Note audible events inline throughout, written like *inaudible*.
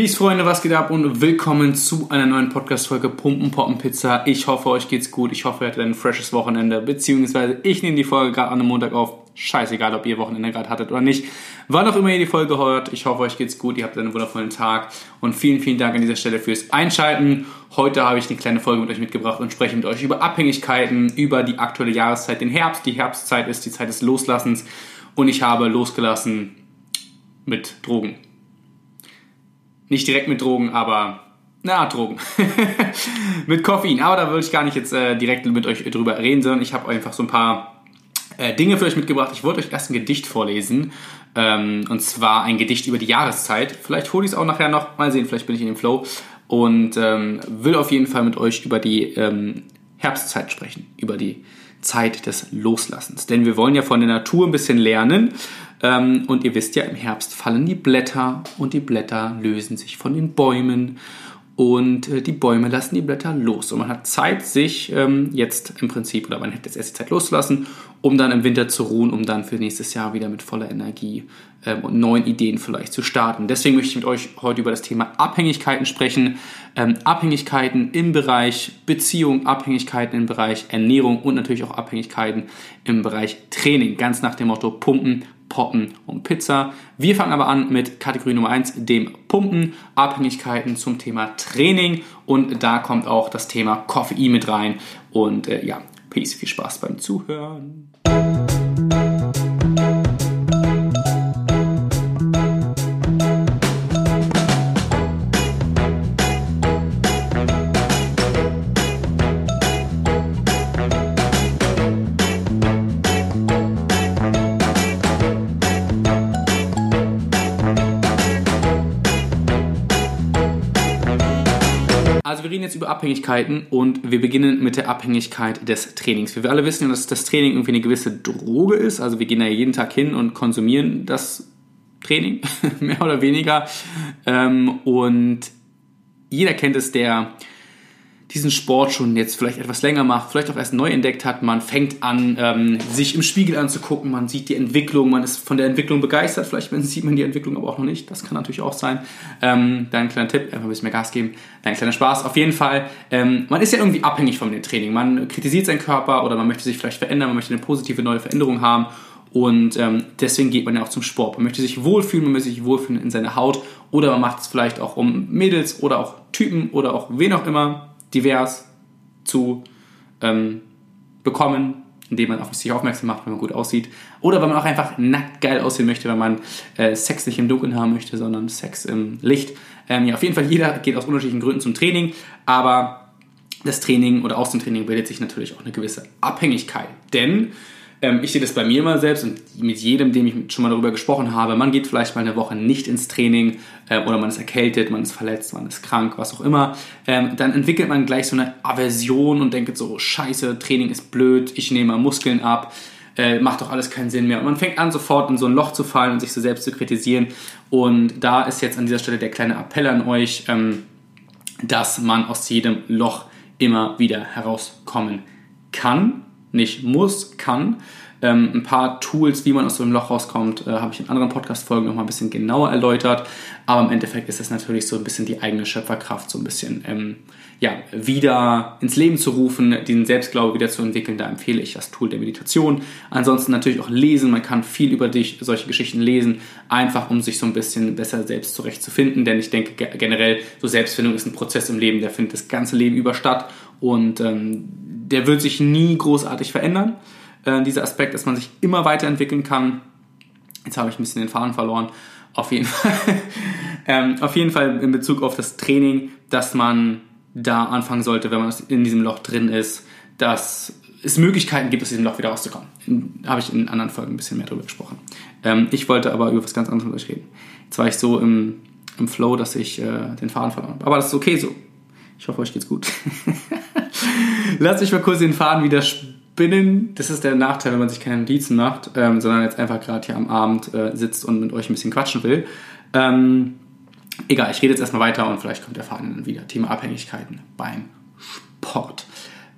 Peace, Freunde, was geht ab und willkommen zu einer neuen Podcast-Folge Pumpen, Poppen, Pizza. Ich hoffe, euch geht's gut. Ich hoffe, ihr hattet ein freshes Wochenende, beziehungsweise ich nehme die Folge gerade an einem Montag auf. Scheißegal, ob ihr Wochenende gerade hattet oder nicht. Wann auch immer ihr die Folge hört, ich hoffe, euch geht's gut. Ihr habt einen wundervollen Tag und vielen, vielen Dank an dieser Stelle fürs Einschalten. Heute habe ich eine kleine Folge mit euch mitgebracht und spreche mit euch über Abhängigkeiten, über die aktuelle Jahreszeit, den Herbst. Die Herbstzeit ist die Zeit des Loslassens und ich habe losgelassen mit Drogen. Nicht direkt mit Drogen, aber na, Drogen. *laughs* mit Koffein. Aber da würde ich gar nicht jetzt äh, direkt mit euch drüber reden, sondern ich habe einfach so ein paar äh, Dinge für euch mitgebracht. Ich wollte euch erst ein Gedicht vorlesen. Ähm, und zwar ein Gedicht über die Jahreszeit. Vielleicht hole ich es auch nachher noch. Mal sehen, vielleicht bin ich in dem Flow. Und ähm, will auf jeden Fall mit euch über die ähm, Herbstzeit sprechen. Über die Zeit des Loslassens. Denn wir wollen ja von der Natur ein bisschen lernen. Ähm, und ihr wisst ja, im Herbst fallen die Blätter und die Blätter lösen sich von den Bäumen und äh, die Bäume lassen die Blätter los. Und man hat Zeit, sich ähm, jetzt im Prinzip, oder man hätte jetzt erst die Zeit loszulassen, um dann im Winter zu ruhen, um dann für nächstes Jahr wieder mit voller Energie ähm, und neuen Ideen vielleicht zu starten. Deswegen möchte ich mit euch heute über das Thema Abhängigkeiten sprechen. Ähm, Abhängigkeiten im Bereich Beziehung, Abhängigkeiten im Bereich Ernährung und natürlich auch Abhängigkeiten im Bereich Training. Ganz nach dem Motto Pumpen, Poppen und Pizza. Wir fangen aber an mit Kategorie Nummer 1, dem Pumpen, Abhängigkeiten zum Thema Training und da kommt auch das Thema Koffein mit rein und äh, ja, Peace, viel Spaß beim Zuhören. Wir reden jetzt über Abhängigkeiten und wir beginnen mit der Abhängigkeit des Trainings. Wir alle wissen, dass das Training irgendwie eine gewisse Droge ist. Also wir gehen da jeden Tag hin und konsumieren das Training, *laughs* mehr oder weniger. Ähm, und jeder kennt es, der diesen Sport schon jetzt vielleicht etwas länger macht, vielleicht auch erst neu entdeckt hat. Man fängt an, ähm, sich im Spiegel anzugucken, man sieht die Entwicklung, man ist von der Entwicklung begeistert. Vielleicht sieht man die Entwicklung aber auch noch nicht. Das kann natürlich auch sein. Ähm, da ein kleiner Tipp, einfach ein bisschen mehr Gas geben, ein kleiner Spaß. Auf jeden Fall, ähm, man ist ja irgendwie abhängig von dem Training. Man kritisiert seinen Körper oder man möchte sich vielleicht verändern, man möchte eine positive neue Veränderung haben. Und ähm, deswegen geht man ja auch zum Sport. Man möchte sich wohlfühlen, man möchte sich wohlfühlen in seiner Haut oder man macht es vielleicht auch um Mädels oder auch Typen oder auch wen auch immer divers zu ähm, bekommen, indem man auf sich aufmerksam macht, wenn man gut aussieht. Oder wenn man auch einfach nackt geil aussehen möchte, wenn man äh, Sex nicht im Dunkeln haben möchte, sondern Sex im Licht. Ähm, ja, auf jeden Fall, jeder geht aus unterschiedlichen Gründen zum Training, aber das Training oder aus dem Training bildet sich natürlich auch eine gewisse Abhängigkeit. Denn ähm, ich sehe das bei mir immer selbst und mit jedem, dem ich schon mal darüber gesprochen habe. Man geht vielleicht mal eine Woche nicht ins Training äh, oder man ist erkältet, man ist verletzt, man ist krank, was auch immer. Ähm, dann entwickelt man gleich so eine Aversion und denkt so, scheiße, Training ist blöd, ich nehme Muskeln ab. Äh, macht doch alles keinen Sinn mehr. Und man fängt an, sofort in so ein Loch zu fallen und sich so selbst zu kritisieren. Und da ist jetzt an dieser Stelle der kleine Appell an euch, ähm, dass man aus jedem Loch immer wieder herauskommen kann nicht muss, kann. Ähm, ein paar Tools, wie man aus so einem Loch rauskommt, äh, habe ich in anderen Podcast-Folgen nochmal ein bisschen genauer erläutert. Aber im Endeffekt ist es natürlich so ein bisschen die eigene Schöpferkraft, so ein bisschen ähm, ja, wieder ins Leben zu rufen, den Selbstglaube wieder zu entwickeln. Da empfehle ich das Tool der Meditation. Ansonsten natürlich auch lesen. Man kann viel über dich, solche Geschichten lesen, einfach um sich so ein bisschen besser selbst zurechtzufinden. Denn ich denke generell, so Selbstfindung ist ein Prozess im Leben, der findet das ganze Leben über statt. Und ähm, der wird sich nie großartig verändern. Äh, dieser Aspekt, dass man sich immer weiterentwickeln kann. Jetzt habe ich ein bisschen den Faden verloren. Auf jeden *laughs* Fall, ähm, auf jeden Fall in Bezug auf das Training, dass man da anfangen sollte, wenn man in diesem Loch drin ist, dass es Möglichkeiten gibt, aus diesem Loch wieder rauszukommen. Habe ich in anderen Folgen ein bisschen mehr darüber gesprochen. Ähm, ich wollte aber über was ganz anderes mit euch reden. Jetzt war ich so im, im Flow, dass ich äh, den Faden verloren habe. Aber das ist okay so. Ich hoffe, euch geht's gut. *laughs* Lasst mich mal kurz den Faden wieder spinnen. Das ist der Nachteil, wenn man sich keine Notizen macht, ähm, sondern jetzt einfach gerade hier am Abend äh, sitzt und mit euch ein bisschen quatschen will. Ähm, egal, ich rede jetzt erstmal weiter und vielleicht kommt der Faden dann wieder. Thema Abhängigkeiten beim Sport.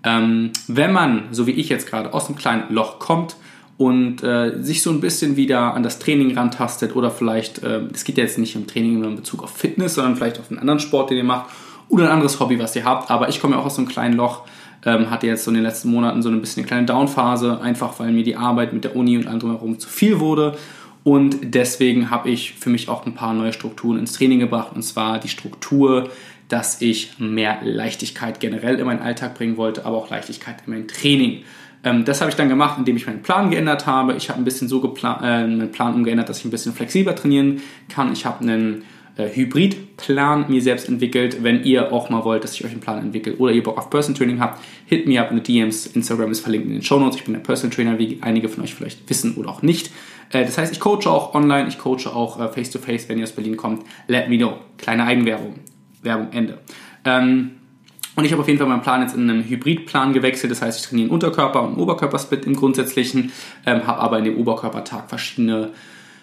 Ähm, wenn man, so wie ich jetzt gerade, aus einem kleinen Loch kommt und äh, sich so ein bisschen wieder an das Training rantastet oder vielleicht, äh, es geht ja jetzt nicht um Training in Bezug auf Fitness, sondern vielleicht auf einen anderen Sport, den ihr macht oder ein anderes Hobby, was ihr habt. Aber ich komme ja auch aus so einem kleinen Loch, ähm, hatte jetzt so in den letzten Monaten so ein bisschen eine kleine Downphase, einfach weil mir die Arbeit mit der Uni und allem drumherum zu viel wurde. Und deswegen habe ich für mich auch ein paar neue Strukturen ins Training gebracht. Und zwar die Struktur, dass ich mehr Leichtigkeit generell in meinen Alltag bringen wollte, aber auch Leichtigkeit in mein Training. Ähm, das habe ich dann gemacht, indem ich meinen Plan geändert habe. Ich habe ein bisschen so äh, meinen Plan umgeändert, dass ich ein bisschen flexibler trainieren kann. Ich habe einen äh, Hybridplan mir selbst entwickelt. Wenn ihr auch mal wollt, dass ich euch einen Plan entwickle oder ihr Bock auf Person Training habt, hit me up in die DMs. Instagram ist verlinkt in den Show Notes. Ich bin der Person Trainer, wie einige von euch vielleicht wissen oder auch nicht. Äh, das heißt, ich coache auch online, ich coache auch face to face, wenn ihr aus Berlin kommt. Let me know. Kleine Eigenwerbung. Werbung Ende. Ähm, und ich habe auf jeden Fall meinen Plan jetzt in einen Hybridplan gewechselt. Das heißt, ich trainiere einen Unterkörper- und Oberkörpersplit im Grundsätzlichen, ähm, habe aber in dem Oberkörpertag verschiedene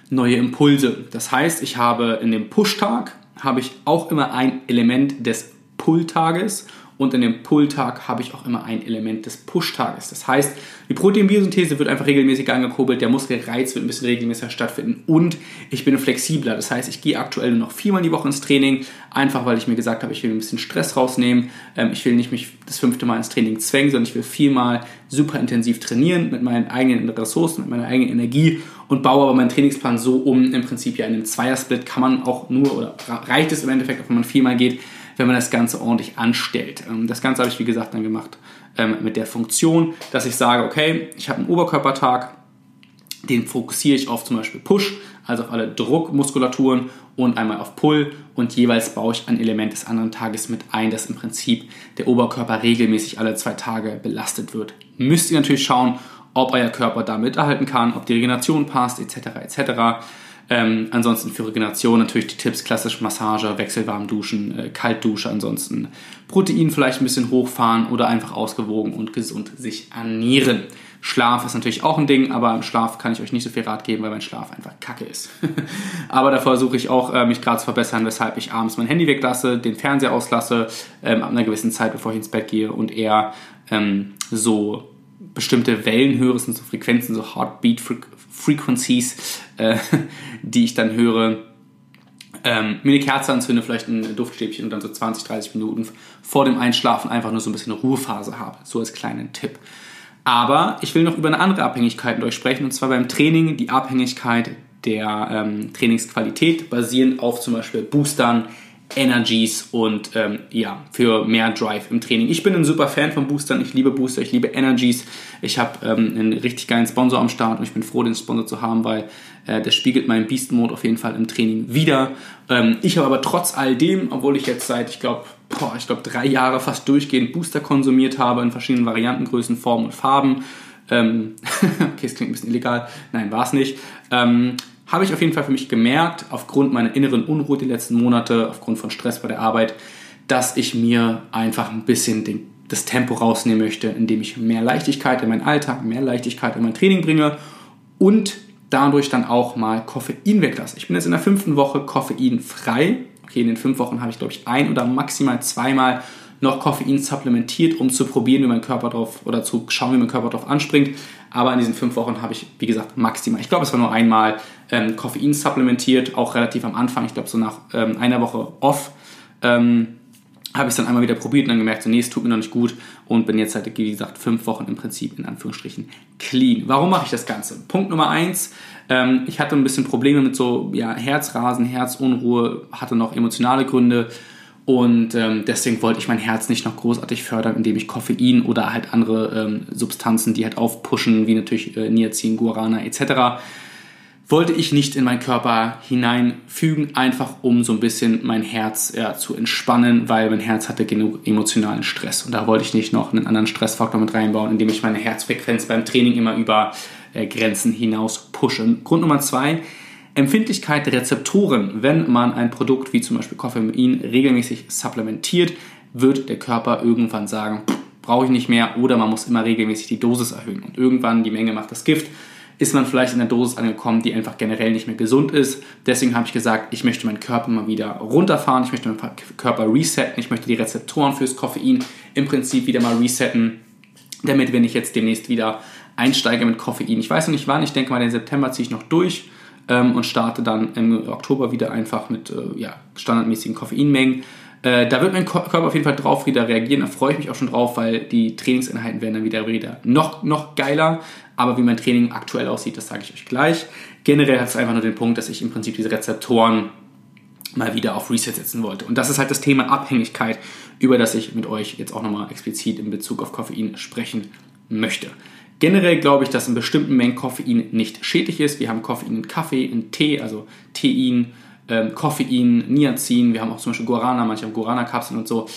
neue Impulse. Das heißt, ich habe in dem Push-Tag habe ich auch immer ein Element des Pull-Tages und in dem Pull-Tag habe ich auch immer ein Element des Push-Tages. Das heißt, die Proteinbiosynthese wird einfach regelmäßig angekurbelt, der Muskelreiz wird ein bisschen regelmäßiger stattfinden und ich bin flexibler. Das heißt, ich gehe aktuell nur noch viermal die Woche ins Training, einfach weil ich mir gesagt habe, ich will ein bisschen Stress rausnehmen. Ähm, ich will nicht mich das fünfte Mal ins Training zwängen, sondern ich will viermal super intensiv trainieren mit meinen eigenen Ressourcen, mit meiner eigenen Energie und baue aber meinen Trainingsplan so um. Im Prinzip ja in einem Zweiersplit kann man auch nur oder reicht es im Endeffekt, wenn man viermal geht wenn man das Ganze ordentlich anstellt. Ähm, das Ganze habe ich, wie gesagt, dann gemacht ähm, mit der Funktion, dass ich sage, okay, ich habe einen Oberkörpertag, den fokussiere ich auf zum Beispiel Push, also auf alle Druckmuskulaturen und einmal auf Pull und jeweils baue ich ein Element des anderen Tages mit ein, dass im Prinzip der Oberkörper regelmäßig alle zwei Tage belastet wird. Müsst ihr natürlich schauen, ob euer Körper damit erhalten kann, ob die Regeneration passt, etc. etc. Ähm, ansonsten für Regeneration natürlich die Tipps, klassisch Massage, wechselwarm duschen, äh, Kaltdusche, ansonsten Protein vielleicht ein bisschen hochfahren oder einfach ausgewogen und gesund sich ernähren. Schlaf ist natürlich auch ein Ding, aber im Schlaf kann ich euch nicht so viel Rat geben, weil mein Schlaf einfach kacke ist. *laughs* aber da versuche ich auch, äh, mich gerade zu verbessern, weshalb ich abends mein Handy weglasse, den Fernseher auslasse, ähm, ab einer gewissen Zeit, bevor ich ins Bett gehe und eher ähm, so bestimmte Wellen höre, sind so Frequenzen, so Heartbeat Frequencies, äh, die ich dann höre. Ähm, mir eine Kerze anzünde, vielleicht ein Duftstäbchen und dann so 20, 30 Minuten vor dem Einschlafen einfach nur so ein bisschen eine Ruhephase habe. So als kleinen Tipp. Aber ich will noch über eine andere Abhängigkeit mit euch sprechen und zwar beim Training die Abhängigkeit der ähm, Trainingsqualität basierend auf zum Beispiel Boostern, Energies und ähm, ja, für mehr Drive im Training. Ich bin ein super Fan von Boostern, ich liebe Booster, ich liebe Energies. Ich habe ähm, einen richtig geilen Sponsor am Start und ich bin froh, den Sponsor zu haben, weil äh, der spiegelt meinen Beast Mode auf jeden Fall im Training wieder. Ähm, ich habe aber trotz all dem, obwohl ich jetzt seit, ich glaube, ich glaube drei Jahre fast durchgehend Booster konsumiert habe in verschiedenen Varianten, Größen, Formen und Farben. Ähm, *laughs* okay, es klingt ein bisschen illegal. Nein, war es nicht. Habe ich auf jeden Fall für mich gemerkt, aufgrund meiner inneren Unruhe die letzten Monate, aufgrund von Stress bei der Arbeit, dass ich mir einfach ein bisschen den, das Tempo rausnehmen möchte, indem ich mehr Leichtigkeit in meinen Alltag, mehr Leichtigkeit in mein Training bringe und dadurch dann auch mal Koffein weglasse. Ich bin jetzt in der fünften Woche koffeinfrei. Okay, in den fünf Wochen habe ich, glaube ich, ein oder maximal zweimal noch Koffein supplementiert, um zu probieren, wie mein Körper drauf oder zu schauen, wie mein Körper drauf anspringt. Aber in diesen fünf Wochen habe ich, wie gesagt, maximal, ich glaube, es war nur einmal ähm, Koffein supplementiert, auch relativ am Anfang, ich glaube, so nach ähm, einer Woche off. Ähm, habe ich es dann einmal wieder probiert und dann gemerkt, so, nee, es tut mir noch nicht gut und bin jetzt halt, wie gesagt, fünf Wochen im Prinzip in Anführungsstrichen clean. Warum mache ich das Ganze? Punkt Nummer eins, ähm, ich hatte ein bisschen Probleme mit so ja, Herzrasen, Herzunruhe, hatte noch emotionale Gründe und ähm, deswegen wollte ich mein Herz nicht noch großartig fördern, indem ich Koffein oder halt andere ähm, Substanzen, die halt aufpushen, wie natürlich äh, Niacin, Guarana etc., wollte ich nicht in meinen Körper hineinfügen, einfach um so ein bisschen mein Herz ja, zu entspannen, weil mein Herz hatte genug emotionalen Stress. Und da wollte ich nicht noch einen anderen Stressfaktor mit reinbauen, indem ich meine Herzfrequenz beim Training immer über äh, Grenzen hinaus pushe. Grund Nummer zwei, Empfindlichkeit der Rezeptoren. Wenn man ein Produkt wie zum Beispiel Koffein regelmäßig supplementiert, wird der Körper irgendwann sagen, brauche ich nicht mehr oder man muss immer regelmäßig die Dosis erhöhen. Und irgendwann, die Menge macht das Gift, ist man vielleicht in der Dosis angekommen, die einfach generell nicht mehr gesund ist. Deswegen habe ich gesagt, ich möchte meinen Körper mal wieder runterfahren, ich möchte meinen Körper resetten, ich möchte die Rezeptoren fürs Koffein im Prinzip wieder mal resetten, damit wenn ich jetzt demnächst wieder einsteige mit Koffein. Ich weiß noch nicht wann, ich denke mal, den September ziehe ich noch durch ähm, und starte dann im Oktober wieder einfach mit äh, ja, standardmäßigen Koffeinmengen. Äh, da wird mein Körper auf jeden Fall drauf wieder reagieren. Da freue ich mich auch schon drauf, weil die Trainingseinheiten werden dann wieder, wieder noch, noch geiler. Aber wie mein Training aktuell aussieht, das sage ich euch gleich. Generell hat es einfach nur den Punkt, dass ich im Prinzip diese Rezeptoren mal wieder auf Reset setzen wollte. Und das ist halt das Thema Abhängigkeit, über das ich mit euch jetzt auch nochmal explizit in Bezug auf Koffein sprechen möchte. Generell glaube ich, dass in bestimmten Mengen Koffein nicht schädlich ist. Wir haben Koffein in Kaffee, in Tee, also Tein, ähm, Koffein, Niacin. Wir haben auch zum Beispiel Guarana, manche haben Guarana-Kapseln und so.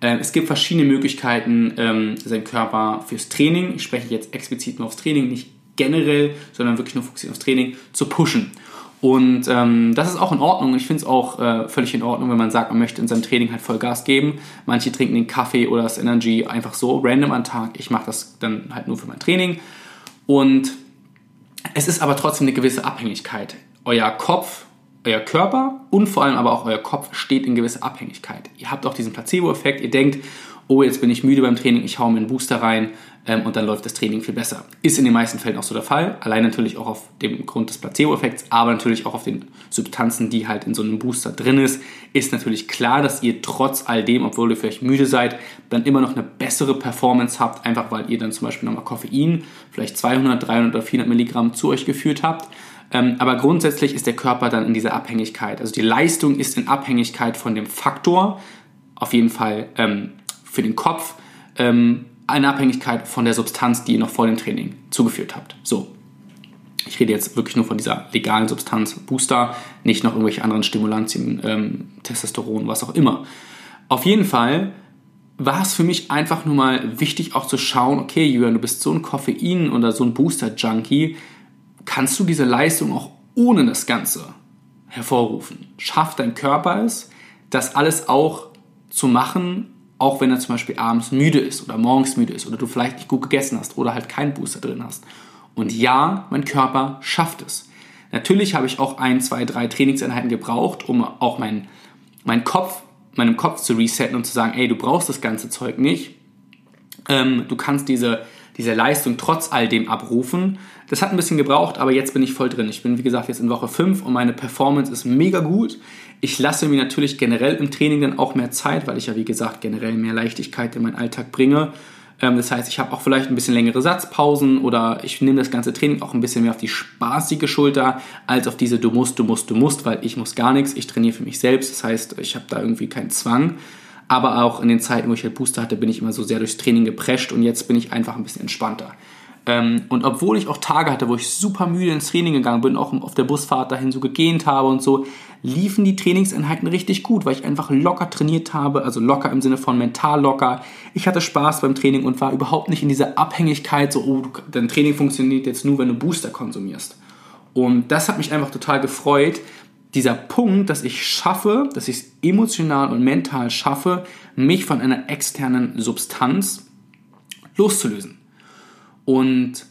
Ähm, es gibt verschiedene Möglichkeiten, ähm, seinen Körper fürs Training, ich spreche jetzt explizit nur aufs Training, nicht generell, sondern wirklich nur fokussiert aufs Training, zu pushen. Und ähm, das ist auch in Ordnung. Ich finde es auch äh, völlig in Ordnung, wenn man sagt, man möchte in seinem Training halt voll Gas geben. Manche trinken den Kaffee oder das Energy einfach so random am Tag. Ich mache das dann halt nur für mein Training. Und es ist aber trotzdem eine gewisse Abhängigkeit. Euer Kopf, euer Körper und vor allem aber auch euer Kopf steht in gewisser Abhängigkeit. Ihr habt auch diesen Placebo-Effekt. Ihr denkt, oh, jetzt bin ich müde beim Training, ich hau mir einen Booster rein ähm, und dann läuft das Training viel besser. Ist in den meisten Fällen auch so der Fall. Allein natürlich auch auf dem Grund des Placebo-Effekts, aber natürlich auch auf den Substanzen, die halt in so einem Booster drin ist, ist natürlich klar, dass ihr trotz all dem, obwohl ihr vielleicht müde seid, dann immer noch eine bessere Performance habt, einfach weil ihr dann zum Beispiel nochmal Koffein, vielleicht 200, 300 oder 400 Milligramm zu euch geführt habt. Ähm, aber grundsätzlich ist der Körper dann in dieser Abhängigkeit. Also die Leistung ist in Abhängigkeit von dem Faktor, auf jeden Fall ähm, für den Kopf, ähm, eine Abhängigkeit von der Substanz, die ihr noch vor dem Training zugeführt habt. So. Ich rede jetzt wirklich nur von dieser legalen Substanz Booster, nicht noch irgendwelche anderen Stimulantien, ähm, Testosteron, was auch immer. Auf jeden Fall war es für mich einfach nur mal wichtig auch zu schauen, okay, Julian, du bist so ein Koffein oder so ein Booster-Junkie, kannst du diese Leistung auch ohne das Ganze hervorrufen? Schafft dein Körper es, das alles auch zu machen, auch wenn er zum Beispiel abends müde ist oder morgens müde ist oder du vielleicht nicht gut gegessen hast oder halt keinen Booster drin hast. Und ja, mein Körper schafft es. Natürlich habe ich auch ein, zwei, drei Trainingseinheiten gebraucht, um auch mein, mein Kopf, meinem Kopf zu resetten und zu sagen, ey, du brauchst das ganze Zeug nicht. Ähm, du kannst diese, diese Leistung trotz all dem abrufen. Das hat ein bisschen gebraucht, aber jetzt bin ich voll drin. Ich bin, wie gesagt, jetzt in Woche 5 und meine Performance ist mega gut. Ich lasse mir natürlich generell im Training dann auch mehr Zeit, weil ich ja, wie gesagt, generell mehr Leichtigkeit in meinen Alltag bringe. Ähm, das heißt, ich habe auch vielleicht ein bisschen längere Satzpausen oder ich nehme das ganze Training auch ein bisschen mehr auf die spaßige Schulter als auf diese du musst, du musst, du musst, weil ich muss gar nichts. Ich trainiere für mich selbst. Das heißt, ich habe da irgendwie keinen Zwang. Aber auch in den Zeiten, wo ich halt Booster hatte, bin ich immer so sehr durchs Training geprescht und jetzt bin ich einfach ein bisschen entspannter. Ähm, und obwohl ich auch Tage hatte, wo ich super müde ins Training gegangen bin, auch auf der Busfahrt dahin so gegähnt habe und so, liefen die Trainingseinheiten richtig gut, weil ich einfach locker trainiert habe, also locker im Sinne von mental locker. Ich hatte Spaß beim Training und war überhaupt nicht in dieser Abhängigkeit, so, oh, dein Training funktioniert jetzt nur, wenn du Booster konsumierst. Und das hat mich einfach total gefreut, dieser Punkt, dass ich schaffe, dass ich es emotional und mental schaffe, mich von einer externen Substanz loszulösen. Und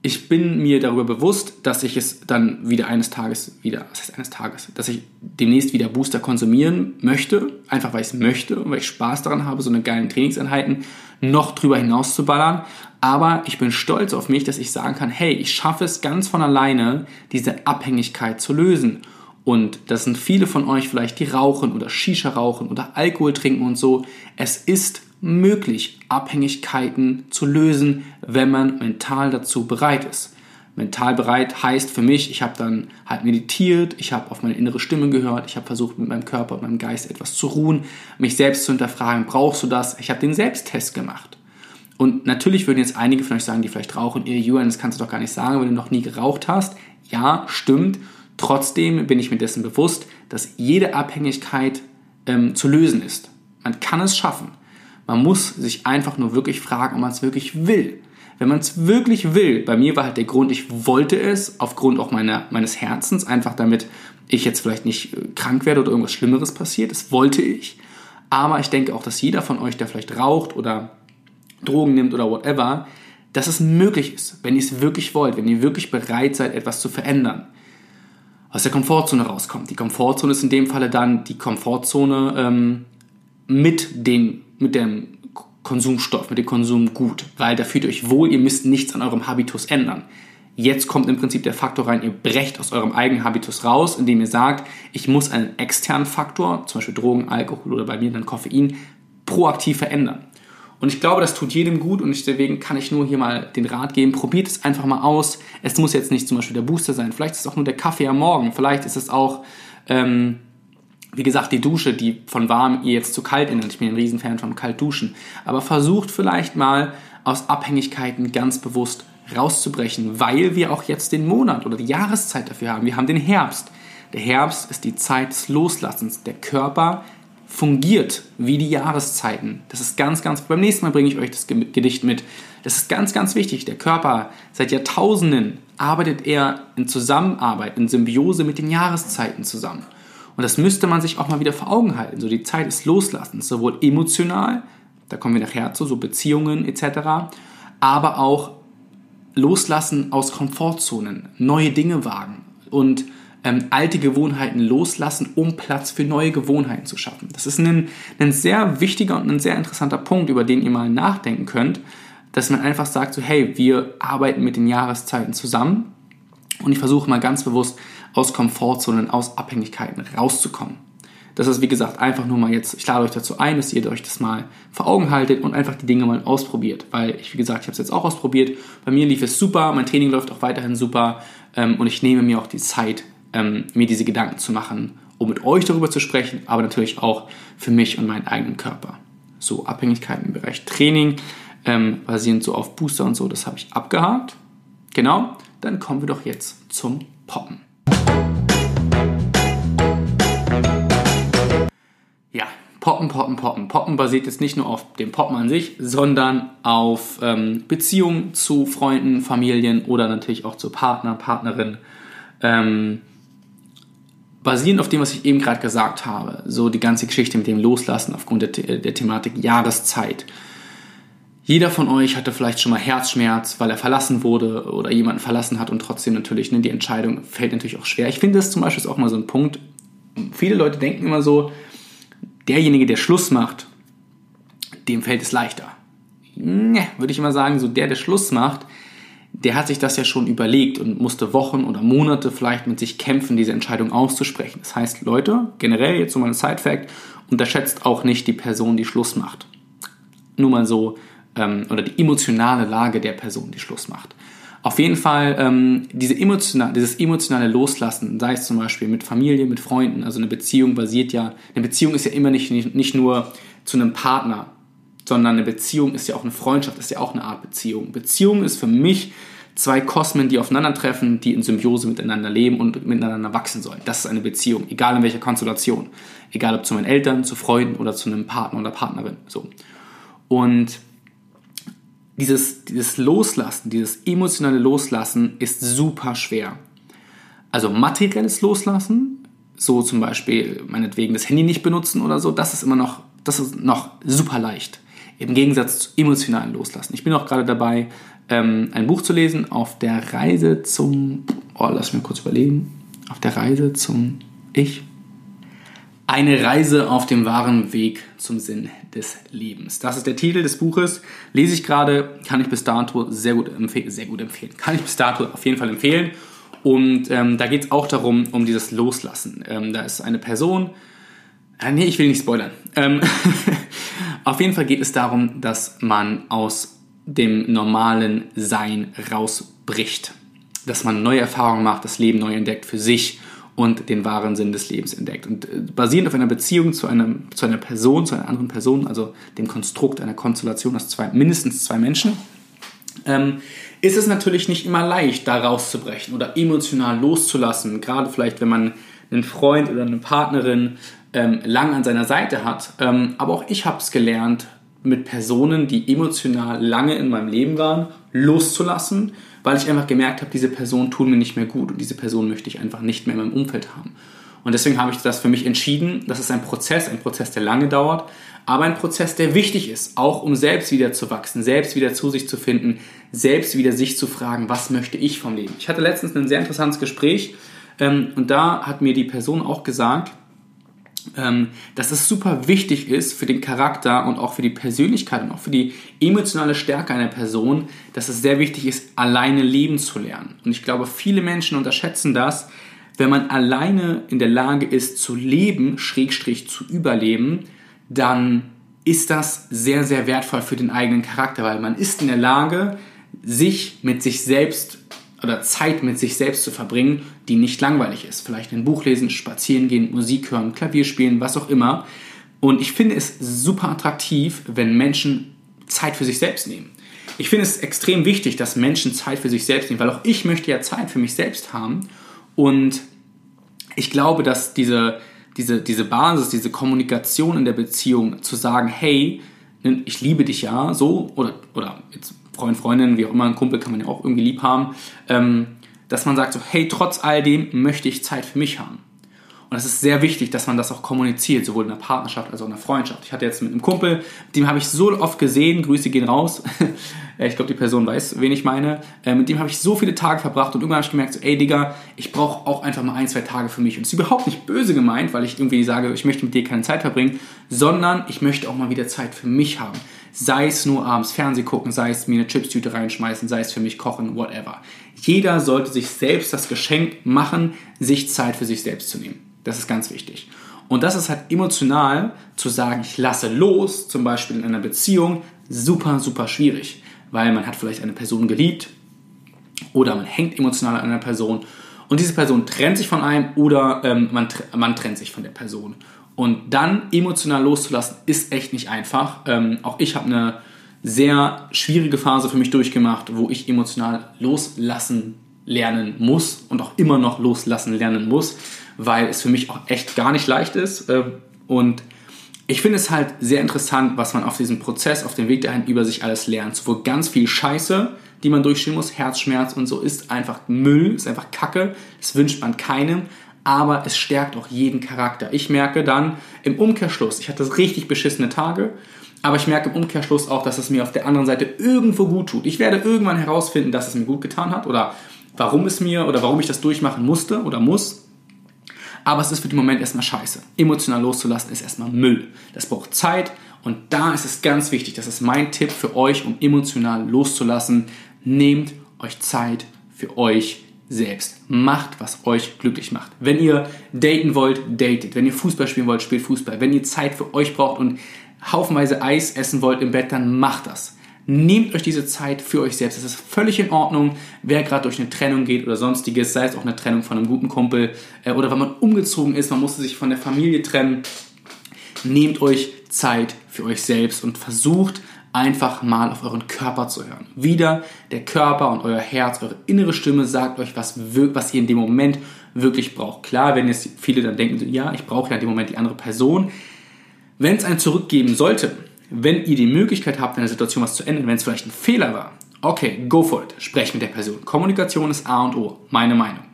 ich bin mir darüber bewusst, dass ich es dann wieder eines Tages wieder, was heißt eines Tages, dass ich demnächst wieder Booster konsumieren möchte, einfach weil ich es möchte und weil ich Spaß daran habe, so eine geilen Trainingseinheiten noch drüber hinaus zu ballern. Aber ich bin stolz auf mich, dass ich sagen kann, hey, ich schaffe es ganz von alleine, diese Abhängigkeit zu lösen. Und das sind viele von euch vielleicht, die rauchen oder Shisha rauchen oder Alkohol trinken und so. Es ist möglich, Abhängigkeiten zu lösen, wenn man mental dazu bereit ist. Mental bereit heißt für mich, ich habe dann halt meditiert, ich habe auf meine innere Stimme gehört, ich habe versucht mit meinem Körper und meinem Geist etwas zu ruhen, mich selbst zu hinterfragen, brauchst du das? Ich habe den Selbsttest gemacht. Und natürlich würden jetzt einige von euch sagen, die vielleicht rauchen, ihr Julian, das kannst du doch gar nicht sagen, wenn du noch nie geraucht hast. Ja, stimmt. Trotzdem bin ich mir dessen bewusst, dass jede Abhängigkeit ähm, zu lösen ist. Man kann es schaffen. Man muss sich einfach nur wirklich fragen, ob man es wirklich will. Wenn man es wirklich will, bei mir war halt der Grund, ich wollte es, aufgrund auch meiner, meines Herzens, einfach damit ich jetzt vielleicht nicht äh, krank werde oder irgendwas Schlimmeres passiert. Das wollte ich. Aber ich denke auch, dass jeder von euch, der vielleicht raucht oder Drogen nimmt oder whatever, dass es möglich ist, wenn ihr es wirklich wollt, wenn ihr wirklich bereit seid, etwas zu verändern. Aus der Komfortzone rauskommt. Die Komfortzone ist in dem Falle dann die Komfortzone ähm, mit den mit dem Konsumstoff, mit dem Konsumgut, weil da fühlt ihr euch wohl, ihr müsst nichts an eurem Habitus ändern. Jetzt kommt im Prinzip der Faktor rein, ihr brecht aus eurem eigenen Habitus raus, indem ihr sagt, ich muss einen externen Faktor, zum Beispiel Drogen, Alkohol oder bei mir dann Koffein, proaktiv verändern. Und ich glaube, das tut jedem gut und deswegen kann ich nur hier mal den Rat geben, probiert es einfach mal aus. Es muss jetzt nicht zum Beispiel der Booster sein, vielleicht ist es auch nur der Kaffee am Morgen, vielleicht ist es auch, ähm, wie gesagt, die Dusche, die von warm ihr jetzt zu kalt ändert. Ich bin ein Riesenfan von kalt duschen. Aber versucht vielleicht mal aus Abhängigkeiten ganz bewusst rauszubrechen, weil wir auch jetzt den Monat oder die Jahreszeit dafür haben. Wir haben den Herbst. Der Herbst ist die Zeit des Loslassens. Der Körper fungiert wie die Jahreszeiten. Das ist ganz, ganz. Beim nächsten Mal bringe ich euch das Gedicht mit. Das ist ganz, ganz wichtig. Der Körper seit Jahrtausenden arbeitet er in Zusammenarbeit, in Symbiose mit den Jahreszeiten zusammen. Und das müsste man sich auch mal wieder vor Augen halten. So die Zeit des Loslassens, sowohl emotional, da kommen wir nachher zu, so Beziehungen etc., aber auch Loslassen aus Komfortzonen, neue Dinge wagen und ähm, alte Gewohnheiten loslassen, um Platz für neue Gewohnheiten zu schaffen. Das ist ein, ein sehr wichtiger und ein sehr interessanter Punkt, über den ihr mal nachdenken könnt, dass man einfach sagt, so hey, wir arbeiten mit den Jahreszeiten zusammen und ich versuche mal ganz bewusst aus Komfortzonen, aus Abhängigkeiten rauszukommen. Das ist, wie gesagt, einfach nur mal jetzt, ich lade euch dazu ein, dass ihr euch das mal vor Augen haltet und einfach die Dinge mal ausprobiert. Weil ich, wie gesagt, ich habe es jetzt auch ausprobiert. Bei mir lief es super, mein Training läuft auch weiterhin super ähm, und ich nehme mir auch die Zeit, ähm, mir diese Gedanken zu machen, um mit euch darüber zu sprechen, aber natürlich auch für mich und meinen eigenen Körper. So, Abhängigkeiten im Bereich Training, ähm, basierend so auf Booster und so, das habe ich abgehakt. Genau, dann kommen wir doch jetzt zum Poppen. Poppen, Poppen, Poppen. Poppen basiert jetzt nicht nur auf dem Poppen an sich, sondern auf ähm, Beziehungen zu Freunden, Familien oder natürlich auch zu Partner, Partnerin. Ähm, basierend auf dem, was ich eben gerade gesagt habe, so die ganze Geschichte mit dem Loslassen aufgrund der, der Thematik Jahreszeit. Jeder von euch hatte vielleicht schon mal Herzschmerz, weil er verlassen wurde oder jemanden verlassen hat und trotzdem natürlich ne, die Entscheidung fällt natürlich auch schwer. Ich finde das zum Beispiel ist auch mal so ein Punkt. Viele Leute denken immer so, derjenige, der Schluss macht, dem fällt es leichter. Ne, würde ich immer sagen, so der, der Schluss macht, der hat sich das ja schon überlegt und musste Wochen oder Monate vielleicht mit sich kämpfen, diese Entscheidung auszusprechen. Das heißt, Leute, generell jetzt so mal ein Side-Fact, unterschätzt auch nicht die Person, die Schluss macht. Nur mal so, ähm, oder die emotionale Lage der Person, die Schluss macht. Auf jeden Fall ähm, diese emotional, dieses emotionale Loslassen, sei es zum Beispiel mit Familie, mit Freunden, also eine Beziehung basiert ja, eine Beziehung ist ja immer nicht, nicht, nicht nur zu einem Partner, sondern eine Beziehung ist ja auch eine Freundschaft, ist ja auch eine Art Beziehung. Beziehung ist für mich zwei Kosmen, die aufeinandertreffen, die in Symbiose miteinander leben und miteinander wachsen sollen. Das ist eine Beziehung, egal in welcher Konstellation. Egal ob zu meinen Eltern, zu Freunden oder zu einem Partner oder Partnerin. So. Und dieses, dieses Loslassen, dieses emotionale Loslassen ist super schwer. Also materielles Loslassen, so zum Beispiel meinetwegen das Handy nicht benutzen oder so, das ist immer noch, das ist noch super leicht. Im Gegensatz zu emotionalen Loslassen. Ich bin auch gerade dabei, ähm, ein Buch zu lesen auf der Reise zum, oh, lass mich kurz überlegen, auf der Reise zum Ich. Eine Reise auf dem wahren Weg zum Sinn des Lebens. Das ist der Titel des Buches. Lese ich gerade, kann ich bis dato sehr gut, empfehlen, sehr gut empfehlen. Kann ich bis dato auf jeden Fall empfehlen. Und ähm, da geht es auch darum, um dieses Loslassen. Ähm, da ist eine Person, äh, nee, ich will nicht spoilern. Ähm, *laughs* auf jeden Fall geht es darum, dass man aus dem normalen Sein rausbricht. Dass man neue Erfahrungen macht, das Leben neu entdeckt für sich und den wahren Sinn des Lebens entdeckt. Und äh, basierend auf einer Beziehung zu, einem, zu einer Person, zu einer anderen Person, also dem Konstrukt einer Konstellation aus zwei, mindestens zwei Menschen, ähm, ist es natürlich nicht immer leicht, da rauszubrechen oder emotional loszulassen. Gerade vielleicht, wenn man einen Freund oder eine Partnerin ähm, lang an seiner Seite hat. Ähm, aber auch ich habe es gelernt, mit Personen, die emotional lange in meinem Leben waren, loszulassen weil ich einfach gemerkt habe, diese Person tut mir nicht mehr gut und diese Person möchte ich einfach nicht mehr in meinem Umfeld haben. Und deswegen habe ich das für mich entschieden. Das ist ein Prozess, ein Prozess, der lange dauert, aber ein Prozess, der wichtig ist, auch um selbst wieder zu wachsen, selbst wieder zu sich zu finden, selbst wieder sich zu fragen, was möchte ich vom Leben. Ich hatte letztens ein sehr interessantes Gespräch ähm, und da hat mir die Person auch gesagt, ähm, dass es super wichtig ist für den Charakter und auch für die Persönlichkeit und auch für die emotionale Stärke einer Person, dass es sehr wichtig ist, alleine leben zu lernen. Und ich glaube, viele Menschen unterschätzen das, wenn man alleine in der Lage ist zu leben, Schrägstrich zu überleben, dann ist das sehr, sehr wertvoll für den eigenen Charakter, weil man ist in der Lage, sich mit sich selbst oder Zeit mit sich selbst zu verbringen, die nicht langweilig ist. Vielleicht ein Buch lesen, spazieren gehen, Musik hören, Klavier spielen, was auch immer. Und ich finde es super attraktiv, wenn Menschen Zeit für sich selbst nehmen. Ich finde es extrem wichtig, dass Menschen Zeit für sich selbst nehmen, weil auch ich möchte ja Zeit für mich selbst haben. Und ich glaube, dass diese, diese, diese Basis, diese Kommunikation in der Beziehung zu sagen, hey, ich liebe dich ja, so, oder, oder jetzt Freund, Freundin, wie auch immer, ein Kumpel kann man ja auch irgendwie lieb haben, ähm, dass man sagt so, hey, trotz all dem möchte ich Zeit für mich haben. Und es ist sehr wichtig, dass man das auch kommuniziert, sowohl in der Partnerschaft als auch in der Freundschaft. Ich hatte jetzt mit einem Kumpel, dem habe ich so oft gesehen, Grüße gehen raus. *laughs* ich glaube, die Person weiß, wen ich meine. Äh, mit dem habe ich so viele Tage verbracht und irgendwann habe ich gemerkt, so, ey Digga, ich brauche auch einfach mal ein, zwei Tage für mich. Und es ist überhaupt nicht böse gemeint, weil ich irgendwie sage, ich möchte mit dir keine Zeit verbringen, sondern ich möchte auch mal wieder Zeit für mich haben. Sei es nur abends Fernseh gucken, sei es mir eine Chipstüte reinschmeißen, sei es für mich kochen, whatever. Jeder sollte sich selbst das Geschenk machen, sich Zeit für sich selbst zu nehmen. Das ist ganz wichtig. Und das ist halt emotional zu sagen, ich lasse los, zum Beispiel in einer Beziehung, super, super schwierig. Weil man hat vielleicht eine Person geliebt oder man hängt emotional an einer Person und diese Person trennt sich von einem oder ähm, man, man trennt sich von der Person. Und dann emotional loszulassen, ist echt nicht einfach. Ähm, auch ich habe eine sehr schwierige Phase für mich durchgemacht, wo ich emotional loslassen lernen muss und auch immer noch loslassen lernen muss, weil es für mich auch echt gar nicht leicht ist. Ähm, und ich finde es halt sehr interessant, was man auf diesem Prozess, auf dem Weg dahin über sich alles lernt. Sowohl ganz viel Scheiße, die man durchstehen muss, Herzschmerz und so, ist einfach Müll, ist einfach Kacke. Das wünscht man keinem aber es stärkt auch jeden Charakter. Ich merke dann im Umkehrschluss, ich hatte richtig beschissene Tage, aber ich merke im Umkehrschluss auch, dass es mir auf der anderen Seite irgendwo gut tut. Ich werde irgendwann herausfinden, dass es mir gut getan hat oder warum es mir oder warum ich das durchmachen musste oder muss. Aber es ist für den Moment erstmal scheiße. Emotional loszulassen ist erstmal Müll. Das braucht Zeit und da ist es ganz wichtig, das ist mein Tipp für euch, um emotional loszulassen. Nehmt euch Zeit für euch selbst. Macht, was euch glücklich macht. Wenn ihr daten wollt, datet. Wenn ihr Fußball spielen wollt, spielt Fußball. Wenn ihr Zeit für euch braucht und haufenweise Eis essen wollt im Bett, dann macht das. Nehmt euch diese Zeit für euch selbst. Das ist völlig in Ordnung, wer gerade durch eine Trennung geht oder sonstiges, sei es auch eine Trennung von einem guten Kumpel äh, oder wenn man umgezogen ist, man musste sich von der Familie trennen. Nehmt euch Zeit für euch selbst und versucht einfach mal auf euren Körper zu hören. Wieder der Körper und euer Herz, eure innere Stimme sagt euch, was, was ihr in dem Moment wirklich braucht. Klar, wenn jetzt viele dann denken, ja, ich brauche ja in dem Moment die andere Person. Wenn es einen zurückgeben sollte, wenn ihr die Möglichkeit habt, in der Situation was zu ändern, wenn es vielleicht ein Fehler war, okay, go for it. Sprecht mit der Person. Kommunikation ist A und O, meine Meinung.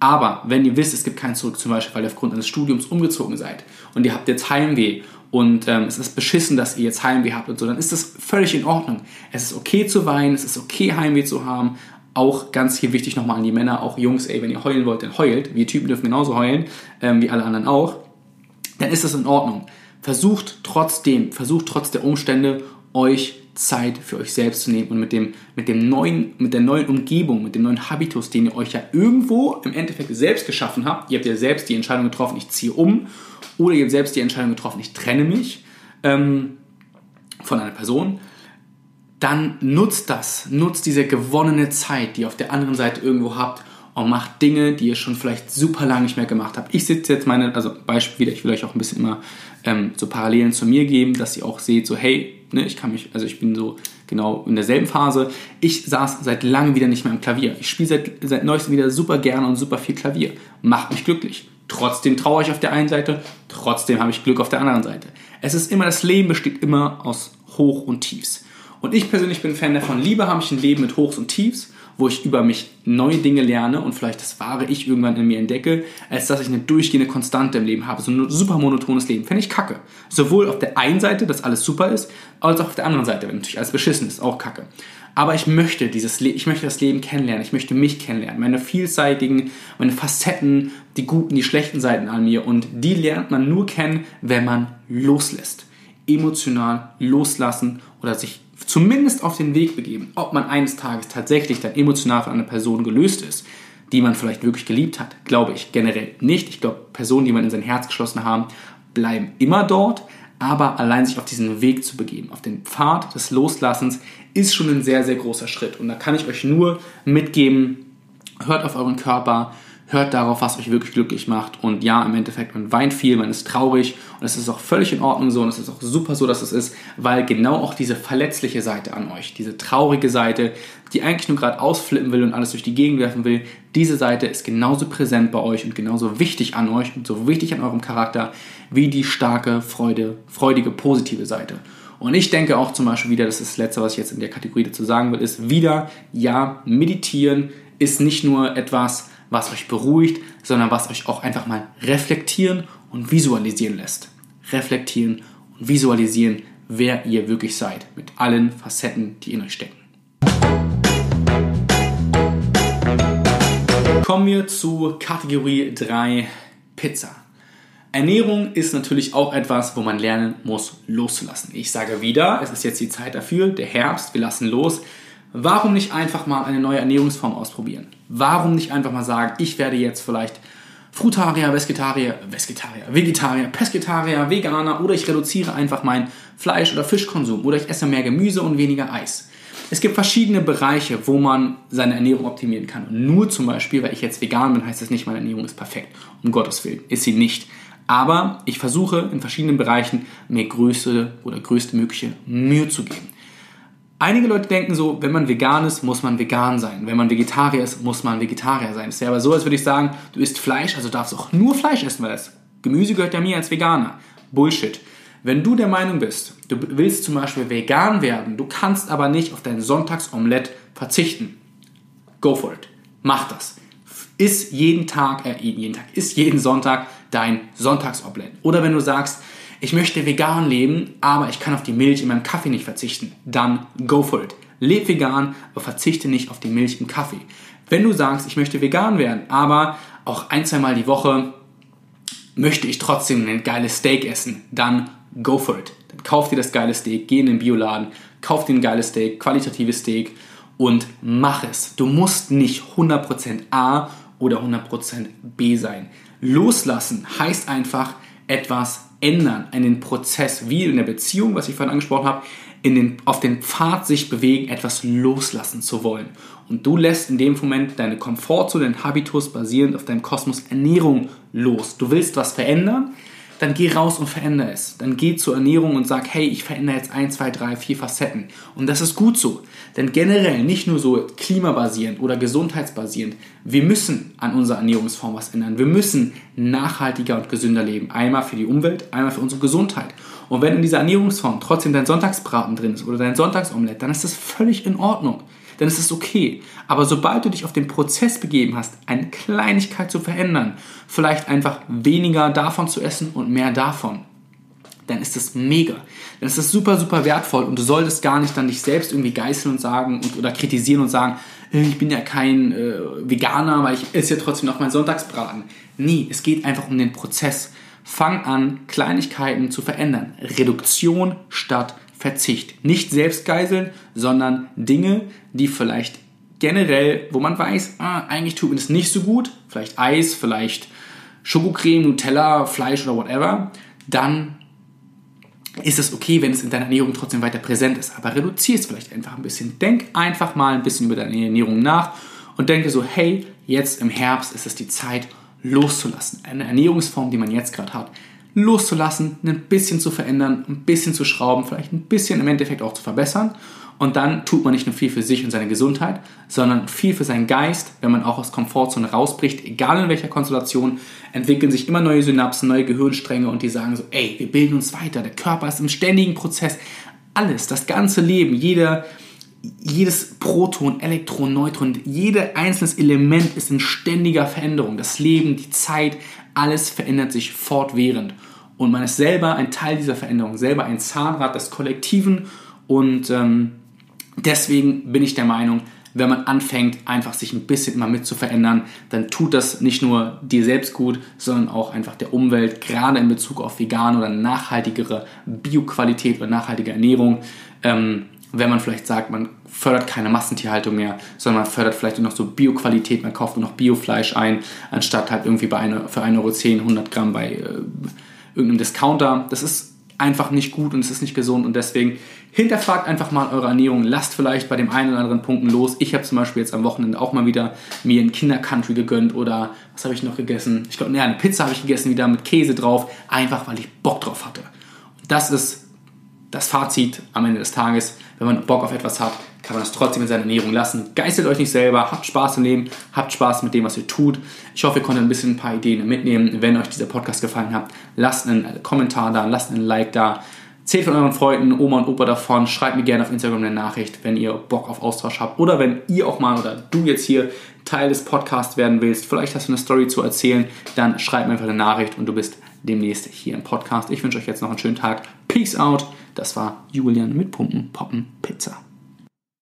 Aber wenn ihr wisst, es gibt kein Zurück, zum Beispiel, weil ihr aufgrund eines Studiums umgezogen seid und ihr habt jetzt Heimweh und ähm, es ist beschissen, dass ihr jetzt Heimweh habt und so, dann ist das völlig in Ordnung. Es ist okay zu weinen, es ist okay Heimweh zu haben. Auch ganz hier wichtig nochmal an die Männer, auch Jungs, ey, wenn ihr heulen wollt, dann heult. Wir Typen dürfen genauso heulen, ähm, wie alle anderen auch. Dann ist das in Ordnung. Versucht trotzdem, versucht trotz der Umstände, euch Zeit für euch selbst zu nehmen und mit dem, mit dem neuen, mit der neuen Umgebung, mit dem neuen Habitus, den ihr euch ja irgendwo im Endeffekt selbst geschaffen habt. Ihr habt ja selbst die Entscheidung getroffen, ich ziehe um oder ihr habt selbst die Entscheidung getroffen, ich trenne mich ähm, von einer Person, dann nutzt das, nutzt diese gewonnene Zeit, die ihr auf der anderen Seite irgendwo habt und macht Dinge, die ihr schon vielleicht super lange nicht mehr gemacht habt. Ich sitze jetzt meine, also Beispiel wieder, ich will euch auch ein bisschen immer ähm, so Parallelen zu mir geben, dass ihr auch seht, so hey, ne, ich kann mich, also ich bin so genau in derselben Phase. Ich saß seit langem wieder nicht mehr am Klavier. Ich spiele seit, seit neuestem wieder super gerne und super viel Klavier. Macht mich glücklich. Trotzdem traue ich auf der einen Seite, trotzdem habe ich Glück auf der anderen Seite. Es ist immer, das Leben besteht immer aus Hoch und Tiefs. Und ich persönlich bin Fan davon, lieber habe ich ein Leben mit Hochs und Tiefs wo ich über mich neue Dinge lerne und vielleicht das wahre Ich irgendwann in mir entdecke, als dass ich eine durchgehende Konstante im Leben habe. So ein super monotones Leben. Fände ich kacke. Sowohl auf der einen Seite, dass alles super ist, als auch auf der anderen Seite, wenn natürlich alles beschissen ist, auch kacke. Aber ich möchte dieses Le ich möchte das Leben kennenlernen, ich möchte mich kennenlernen, meine vielseitigen, meine Facetten, die guten, die schlechten Seiten an mir und die lernt man nur kennen, wenn man loslässt. Emotional loslassen oder sich zumindest auf den Weg begeben, ob man eines Tages tatsächlich dann emotional von einer Person gelöst ist, die man vielleicht wirklich geliebt hat, glaube ich generell nicht. Ich glaube, Personen, die man in sein Herz geschlossen haben, bleiben immer dort, aber allein sich auf diesen Weg zu begeben, auf den Pfad des Loslassens, ist schon ein sehr, sehr großer Schritt. Und da kann ich euch nur mitgeben, hört auf euren Körper, hört darauf, was euch wirklich glücklich macht. Und ja, im Endeffekt, man weint viel, man ist traurig und es ist auch völlig in Ordnung so und es ist auch super so, dass es ist, weil genau auch diese verletzliche Seite an euch, diese traurige Seite, die eigentlich nur gerade ausflippen will und alles durch die Gegend werfen will, diese Seite ist genauso präsent bei euch und genauso wichtig an euch und so wichtig an eurem Charakter wie die starke, Freude, freudige, positive Seite. Und ich denke auch zum Beispiel wieder, das ist das Letzte, was ich jetzt in der Kategorie dazu sagen will, ist wieder, ja, meditieren ist nicht nur etwas, was euch beruhigt, sondern was euch auch einfach mal reflektieren und visualisieren lässt. Reflektieren und visualisieren, wer ihr wirklich seid, mit allen Facetten, die in euch stecken. Kommen wir zu Kategorie 3 Pizza. Ernährung ist natürlich auch etwas, wo man lernen muss, loszulassen. Ich sage wieder, es ist jetzt die Zeit dafür, der Herbst, wir lassen los. Warum nicht einfach mal eine neue Ernährungsform ausprobieren? Warum nicht einfach mal sagen, ich werde jetzt vielleicht Frutarier, Vesketarier, Vesketarier, Vegetarier, Pesketarier, Veganer oder ich reduziere einfach meinen Fleisch- oder Fischkonsum oder ich esse mehr Gemüse und weniger Eis. Es gibt verschiedene Bereiche, wo man seine Ernährung optimieren kann. Und nur zum Beispiel, weil ich jetzt vegan bin, heißt das nicht, meine Ernährung ist perfekt. Um Gottes Willen, ist sie nicht. Aber ich versuche in verschiedenen Bereichen mir größte oder größte mögliche Mühe zu geben. Einige Leute denken so, wenn man vegan ist, muss man vegan sein. Wenn man Vegetarier ist, muss man Vegetarier sein. Es wäre aber so, als würde ich sagen, du isst Fleisch, also darfst auch nur Fleisch essen, weil das Gemüse gehört ja mir als Veganer. Bullshit. Wenn du der Meinung bist, du willst zum Beispiel vegan werden, du kannst aber nicht auf dein Sonntagsomelett verzichten, go for it. Mach das. Iss jeden Tag, äh, jeden Tag, iss jeden Sonntag dein Sonntagsomelett. Oder wenn du sagst, ich möchte vegan leben, aber ich kann auf die Milch in meinem Kaffee nicht verzichten, dann go for it. Leb vegan, aber verzichte nicht auf die Milch im Kaffee. Wenn du sagst, ich möchte vegan werden, aber auch ein, zwei Mal die Woche möchte ich trotzdem ein geiles Steak essen, dann go for it. Dann kauf dir das geile Steak, geh in den Bioladen, kauf dir ein geiles Steak, qualitatives Steak und mach es. Du musst nicht 100% A oder 100% B sein. Loslassen heißt einfach etwas ändern, einen Prozess, wie in der Beziehung, was ich vorhin angesprochen habe, in den, auf den Pfad sich bewegen, etwas loslassen zu wollen. Und du lässt in dem Moment deine Komfortzone, deinen Habitus basierend auf deinem Kosmos Ernährung los. Du willst was verändern, dann geh raus und verändere es. Dann geh zur Ernährung und sag, hey, ich verändere jetzt ein, zwei, drei, vier Facetten. Und das ist gut so. Denn generell, nicht nur so klimabasierend oder gesundheitsbasierend, wir müssen an unserer Ernährungsform was ändern. Wir müssen nachhaltiger und gesünder leben. Einmal für die Umwelt, einmal für unsere Gesundheit. Und wenn in dieser Ernährungsform trotzdem dein Sonntagsbraten drin ist oder dein Sonntagsomelett, dann ist das völlig in Ordnung dann ist es okay. Aber sobald du dich auf den Prozess begeben hast, eine Kleinigkeit zu verändern, vielleicht einfach weniger davon zu essen und mehr davon, dann ist das mega. Dann ist das super, super wertvoll und du solltest gar nicht dann dich selbst irgendwie geißeln und sagen und, oder kritisieren und sagen, äh, ich bin ja kein äh, Veganer, weil ich esse ja trotzdem noch meinen Sonntagsbraten. Nee, es geht einfach um den Prozess. Fang an, Kleinigkeiten zu verändern. Reduktion statt Verzicht. Nicht selbst geiseln, sondern Dinge, die vielleicht generell, wo man weiß, ah, eigentlich tut mir das nicht so gut, vielleicht Eis, vielleicht Schokocreme, Nutella, Fleisch oder whatever, dann ist es okay, wenn es in deiner Ernährung trotzdem weiter präsent ist. Aber reduziere es vielleicht einfach ein bisschen. Denk einfach mal ein bisschen über deine Ernährung nach und denke so, hey, jetzt im Herbst ist es die Zeit loszulassen. Eine Ernährungsform, die man jetzt gerade hat, loszulassen, ein bisschen zu verändern, ein bisschen zu schrauben, vielleicht ein bisschen im Endeffekt auch zu verbessern. Und dann tut man nicht nur viel für sich und seine Gesundheit, sondern viel für seinen Geist. Wenn man auch aus Komfortzone rausbricht, egal in welcher Konstellation, entwickeln sich immer neue Synapsen, neue Gehirnstränge und die sagen so, ey, wir bilden uns weiter, der Körper ist im ständigen Prozess. Alles, das ganze Leben, jeder, jedes Proton, Elektron, Neutron, jedes einzelnes Element ist in ständiger Veränderung. Das Leben, die Zeit, alles verändert sich fortwährend. Und man ist selber ein Teil dieser Veränderung, selber ein Zahnrad des Kollektiven. Und ähm, deswegen bin ich der Meinung, wenn man anfängt, einfach sich ein bisschen immer mit zu verändern, dann tut das nicht nur dir selbst gut, sondern auch einfach der Umwelt, gerade in Bezug auf vegane oder nachhaltigere Bioqualität oder nachhaltige Ernährung. Ähm, wenn man vielleicht sagt, man fördert keine Massentierhaltung mehr, sondern man fördert vielleicht nur noch so Bioqualität, man kauft nur noch Biofleisch ein, anstatt halt irgendwie bei eine, für 1,10 Euro 100 Gramm bei äh, irgendeinem Discounter. Das ist einfach nicht gut und es ist nicht gesund und deswegen hinterfragt einfach mal eure Ernährung, lasst vielleicht bei dem einen oder anderen Punkten los. Ich habe zum Beispiel jetzt am Wochenende auch mal wieder mir ein Kindercountry gegönnt oder was habe ich noch gegessen? Ich glaube, ne, eine Pizza habe ich gegessen, wieder mit Käse drauf, einfach weil ich Bock drauf hatte. Und das ist das Fazit am Ende des Tages. Wenn man Bock auf etwas hat, kann man das trotzdem in seiner Ernährung lassen. Geißelt euch nicht selber, habt Spaß im Leben, habt Spaß mit dem, was ihr tut. Ich hoffe, ihr konntet ein bisschen ein paar Ideen mitnehmen. Wenn euch dieser Podcast gefallen hat, lasst einen Kommentar da, lasst einen Like da. Zählt von euren Freunden, Oma und Opa davon. Schreibt mir gerne auf Instagram eine Nachricht, wenn ihr Bock auf Austausch habt. Oder wenn ihr auch mal oder du jetzt hier Teil des Podcasts werden willst. Vielleicht hast du eine Story zu erzählen. Dann schreib mir einfach eine Nachricht und du bist demnächst hier im Podcast. Ich wünsche euch jetzt noch einen schönen Tag. Peace out. Das war Julian mit Pumpen, Poppen, Pizza.